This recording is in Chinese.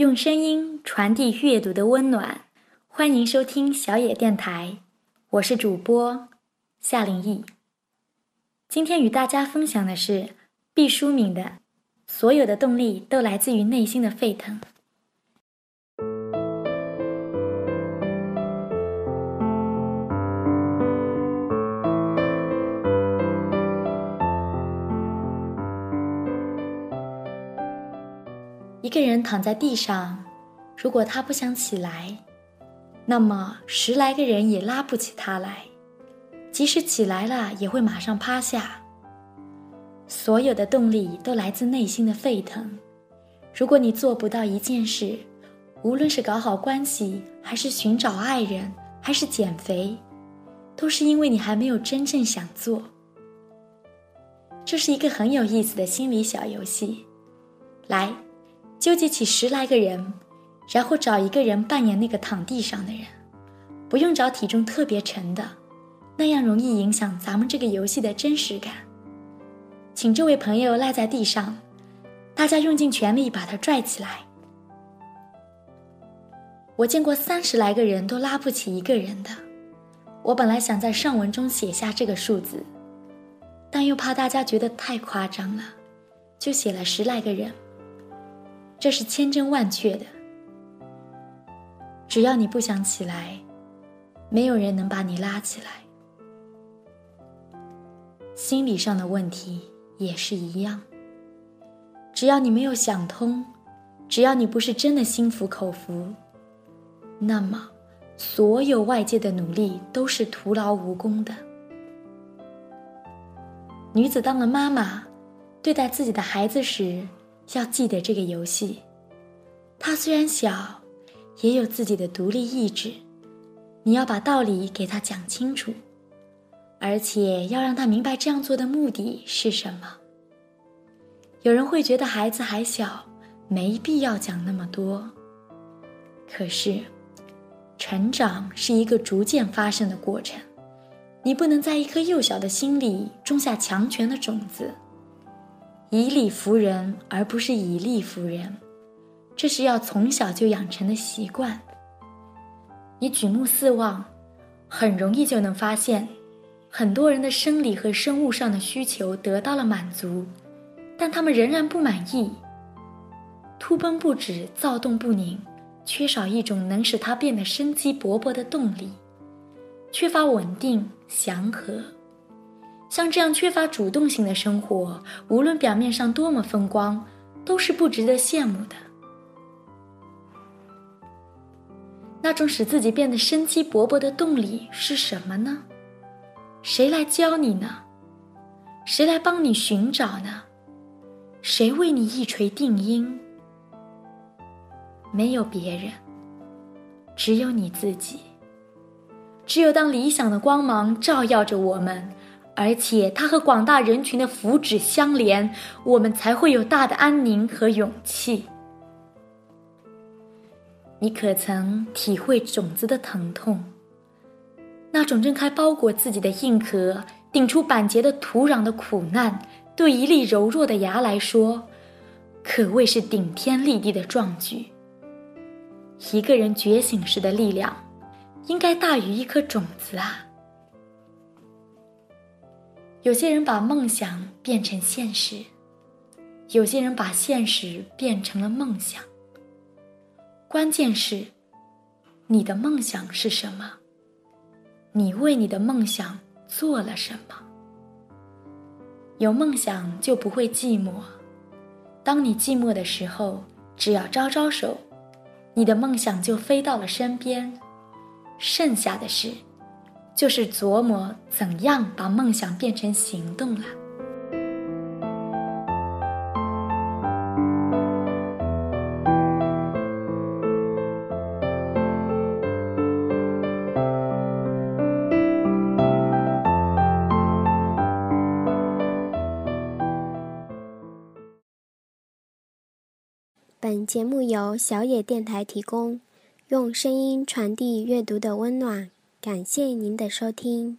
用声音传递阅读的温暖，欢迎收听小野电台，我是主播夏灵逸。今天与大家分享的是毕淑敏的《所有的动力都来自于内心的沸腾》。一个人躺在地上，如果他不想起来，那么十来个人也拉不起他来；即使起来了，也会马上趴下。所有的动力都来自内心的沸腾。如果你做不到一件事，无论是搞好关系，还是寻找爱人，还是减肥，都是因为你还没有真正想做。这是一个很有意思的心理小游戏，来。纠集起十来个人，然后找一个人扮演那个躺地上的人，不用找体重特别沉的，那样容易影响咱们这个游戏的真实感。请这位朋友赖在地上，大家用尽全力把他拽起来。我见过三十来个人都拉不起一个人的，我本来想在上文中写下这个数字，但又怕大家觉得太夸张了，就写了十来个人。这是千真万确的。只要你不想起来，没有人能把你拉起来。心理上的问题也是一样。只要你没有想通，只要你不是真的心服口服，那么所有外界的努力都是徒劳无功的。女子当了妈妈，对待自己的孩子时。要记得这个游戏，他虽然小，也有自己的独立意志。你要把道理给他讲清楚，而且要让他明白这样做的目的是什么。有人会觉得孩子还小，没必要讲那么多。可是，成长是一个逐渐发生的过程，你不能在一颗幼小的心里种下强权的种子。以理服人，而不是以力服人，这是要从小就养成的习惯。你举目四望，很容易就能发现，很多人的生理和生物上的需求得到了满足，但他们仍然不满意，突奔不止，躁动不宁，缺少一种能使他变得生机勃勃的动力，缺乏稳定祥和。像这样缺乏主动性的生活，无论表面上多么风光，都是不值得羡慕的。那种使自己变得生机勃勃的动力是什么呢？谁来教你呢？谁来帮你寻找呢？谁为你一锤定音？没有别人，只有你自己。只有当理想的光芒照耀着我们。而且，它和广大人群的福祉相连，我们才会有大的安宁和勇气。你可曾体会种子的疼痛？那种挣开包裹自己的硬壳，顶出板结的土壤的苦难，对一粒柔弱的芽来说，可谓是顶天立地的壮举。一个人觉醒时的力量，应该大于一颗种子啊！有些人把梦想变成现实，有些人把现实变成了梦想。关键是，你的梦想是什么？你为你的梦想做了什么？有梦想就不会寂寞。当你寂寞的时候，只要招招手，你的梦想就飞到了身边。剩下的事。就是琢磨怎样把梦想变成行动了。本节目由小野电台提供，用声音传递阅读的温暖。感谢您的收听。